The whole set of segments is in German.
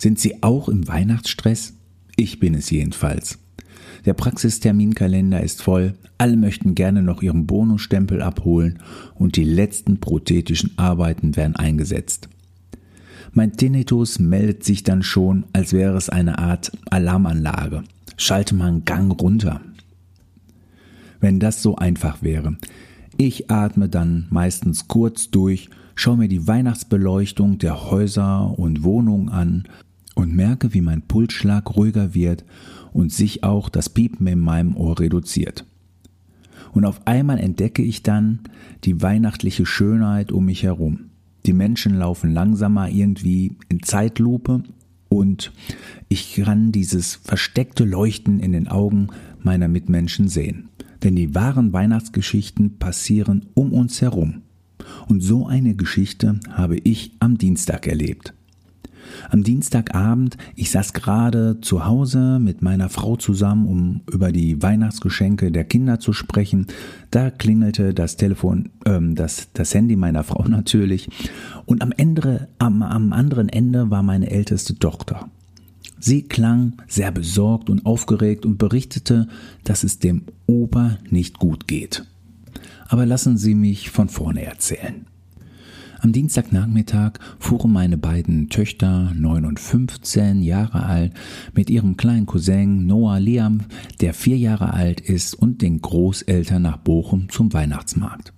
Sind Sie auch im Weihnachtsstress? Ich bin es jedenfalls. Der Praxisterminkalender ist voll, alle möchten gerne noch ihren Bonusstempel abholen und die letzten prothetischen Arbeiten werden eingesetzt. Mein Tinnitus meldet sich dann schon, als wäre es eine Art Alarmanlage. Schalte mal einen Gang runter. Wenn das so einfach wäre. Ich atme dann meistens kurz durch, schaue mir die Weihnachtsbeleuchtung der Häuser und Wohnungen an und merke, wie mein Pulsschlag ruhiger wird und sich auch das Piepen in meinem Ohr reduziert. Und auf einmal entdecke ich dann die weihnachtliche Schönheit um mich herum. Die Menschen laufen langsamer irgendwie in Zeitlupe und ich kann dieses versteckte Leuchten in den Augen meiner Mitmenschen sehen. Denn die wahren Weihnachtsgeschichten passieren um uns herum. Und so eine Geschichte habe ich am Dienstag erlebt. Am Dienstagabend, ich saß gerade zu Hause mit meiner Frau zusammen, um über die Weihnachtsgeschenke der Kinder zu sprechen. Da klingelte das Telefon, ähm, das, das Handy meiner Frau natürlich. Und am, Ende, am, am anderen Ende war meine älteste Tochter. Sie klang sehr besorgt und aufgeregt und berichtete, dass es dem Opa nicht gut geht. Aber lassen Sie mich von vorne erzählen. Am Dienstagnachmittag fuhren meine beiden Töchter, neun und 15 Jahre alt, mit ihrem kleinen Cousin Noah Liam, der vier Jahre alt ist, und den Großeltern nach Bochum zum Weihnachtsmarkt.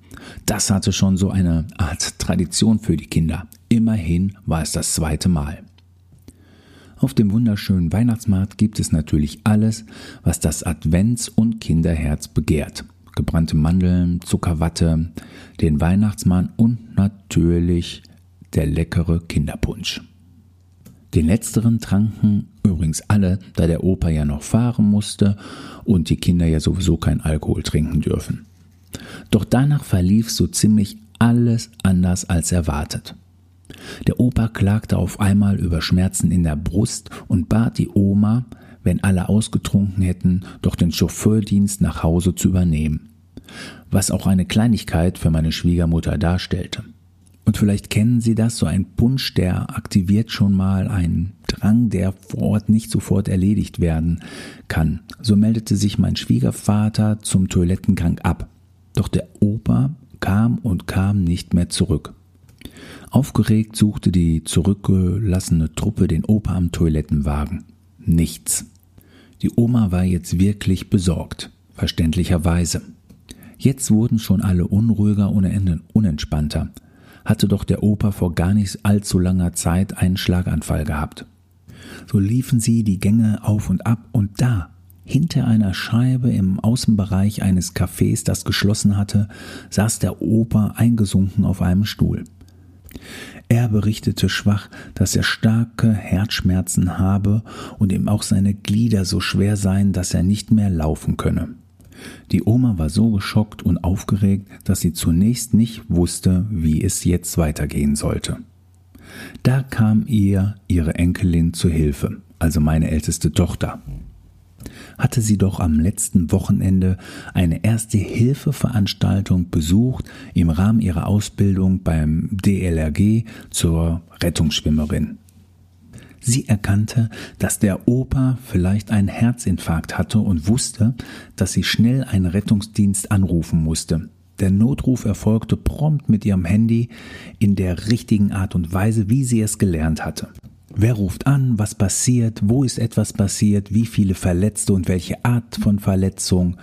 Das hatte schon so eine Art Tradition für die Kinder. Immerhin war es das zweite Mal. Auf dem wunderschönen Weihnachtsmarkt gibt es natürlich alles, was das Advents- und Kinderherz begehrt gebrannte Mandeln, Zuckerwatte, den Weihnachtsmann und natürlich der leckere Kinderpunsch. Den letzteren tranken übrigens alle, da der Opa ja noch fahren musste und die Kinder ja sowieso kein Alkohol trinken dürfen. Doch danach verlief so ziemlich alles anders als erwartet. Der Opa klagte auf einmal über Schmerzen in der Brust und bat die Oma, wenn alle ausgetrunken hätten, doch den Chauffeurdienst nach Hause zu übernehmen. Was auch eine Kleinigkeit für meine Schwiegermutter darstellte. Und vielleicht kennen Sie das, so ein Punsch, der aktiviert schon mal einen Drang, der vor Ort nicht sofort erledigt werden kann. So meldete sich mein Schwiegervater zum Toilettengang ab. Doch der Opa kam und kam nicht mehr zurück. Aufgeregt suchte die zurückgelassene Truppe den Opa am Toilettenwagen. Nichts. Die Oma war jetzt wirklich besorgt, verständlicherweise. Jetzt wurden schon alle unruhiger und unentspannter. Hatte doch der Opa vor gar nicht allzu langer Zeit einen Schlaganfall gehabt. So liefen sie die Gänge auf und ab und da, hinter einer Scheibe im Außenbereich eines Cafés, das geschlossen hatte, saß der Opa eingesunken auf einem Stuhl. Er berichtete schwach, dass er starke Herzschmerzen habe und ihm auch seine Glieder so schwer seien, dass er nicht mehr laufen könne. Die Oma war so geschockt und aufgeregt, dass sie zunächst nicht wusste, wie es jetzt weitergehen sollte. Da kam ihr ihre Enkelin zu Hilfe, also meine älteste Tochter hatte sie doch am letzten Wochenende eine erste Hilfeveranstaltung besucht im Rahmen ihrer Ausbildung beim DLRG zur Rettungsschwimmerin. Sie erkannte, dass der Opa vielleicht einen Herzinfarkt hatte und wusste, dass sie schnell einen Rettungsdienst anrufen musste. Der Notruf erfolgte prompt mit ihrem Handy in der richtigen Art und Weise, wie sie es gelernt hatte. Wer ruft an? Was passiert? Wo ist etwas passiert? Wie viele Verletzte und welche Art von Verletzung?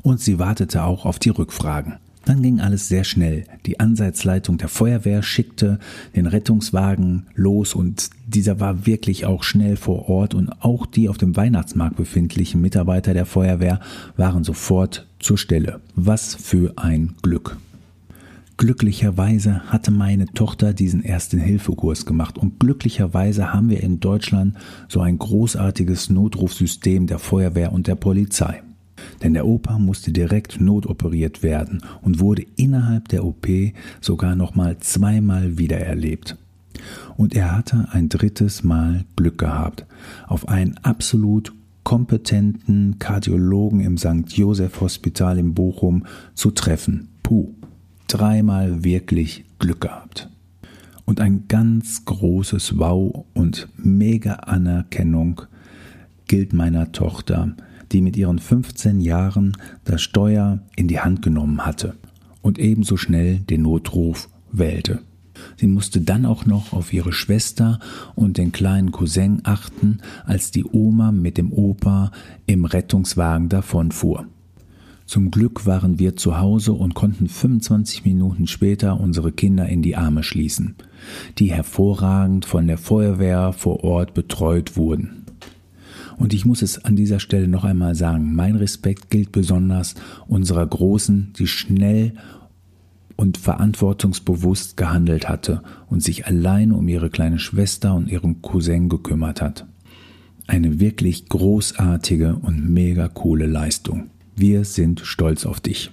Und sie wartete auch auf die Rückfragen. Dann ging alles sehr schnell. Die Ansatzleitung der Feuerwehr schickte den Rettungswagen los und dieser war wirklich auch schnell vor Ort und auch die auf dem Weihnachtsmarkt befindlichen Mitarbeiter der Feuerwehr waren sofort zur Stelle. Was für ein Glück. Glücklicherweise hatte meine Tochter diesen ersten Hilfekurs gemacht und glücklicherweise haben wir in Deutschland so ein großartiges Notrufsystem der Feuerwehr und der Polizei. Denn der Opa musste direkt notoperiert werden und wurde innerhalb der OP sogar nochmal zweimal wiedererlebt. Und er hatte ein drittes Mal Glück gehabt auf einen absolut kompetenten Kardiologen im St. Joseph Hospital in Bochum zu treffen. Puh, dreimal wirklich Glück gehabt. Und ein ganz großes Wow und mega Anerkennung gilt meiner Tochter, die mit ihren 15 Jahren das Steuer in die Hand genommen hatte und ebenso schnell den Notruf wählte. Sie musste dann auch noch auf ihre Schwester und den kleinen Cousin achten, als die Oma mit dem Opa im Rettungswagen davonfuhr. Zum Glück waren wir zu Hause und konnten 25 Minuten später unsere Kinder in die Arme schließen, die hervorragend von der Feuerwehr vor Ort betreut wurden. Und ich muss es an dieser Stelle noch einmal sagen, mein Respekt gilt besonders unserer Großen, die schnell und verantwortungsbewusst gehandelt hatte und sich allein um ihre kleine Schwester und ihren Cousin gekümmert hat. Eine wirklich großartige und mega coole Leistung. Wir sind stolz auf dich.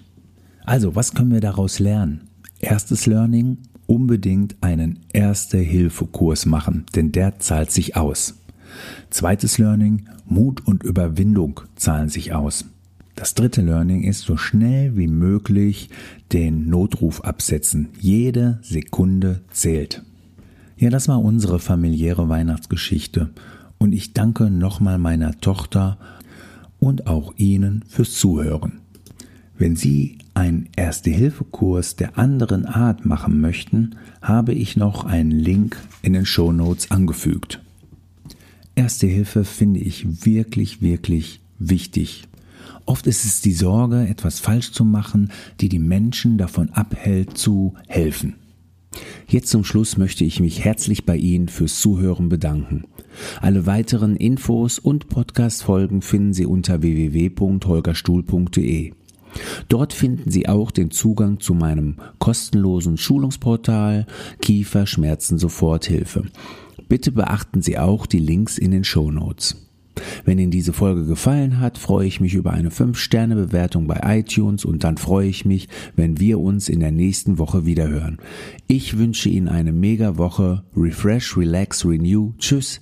Also, was können wir daraus lernen? Erstes Learning, unbedingt einen Erste-Hilfe-Kurs machen, denn der zahlt sich aus. Zweites Learning, Mut und Überwindung zahlen sich aus. Das dritte Learning ist, so schnell wie möglich den Notruf absetzen. Jede Sekunde zählt. Ja, das war unsere familiäre Weihnachtsgeschichte. Und ich danke nochmal meiner Tochter und auch Ihnen fürs Zuhören. Wenn Sie einen Erste-Hilfe-Kurs der anderen Art machen möchten, habe ich noch einen Link in den Show Notes angefügt. Erste Hilfe finde ich wirklich, wirklich wichtig. Oft ist es die Sorge, etwas falsch zu machen, die die Menschen davon abhält, zu helfen. Jetzt zum Schluss möchte ich mich herzlich bei Ihnen fürs Zuhören bedanken. Alle weiteren Infos und Podcast-Folgen finden Sie unter www.holgerstuhl.de. Dort finden Sie auch den Zugang zu meinem kostenlosen Schulungsportal Kiefer Schmerzen Soforthilfe. Bitte beachten Sie auch die Links in den Show Notes. Wenn Ihnen diese Folge gefallen hat, freue ich mich über eine 5-Sterne-Bewertung bei iTunes und dann freue ich mich, wenn wir uns in der nächsten Woche wiederhören. Ich wünsche Ihnen eine mega Woche. Refresh, Relax, Renew. Tschüss,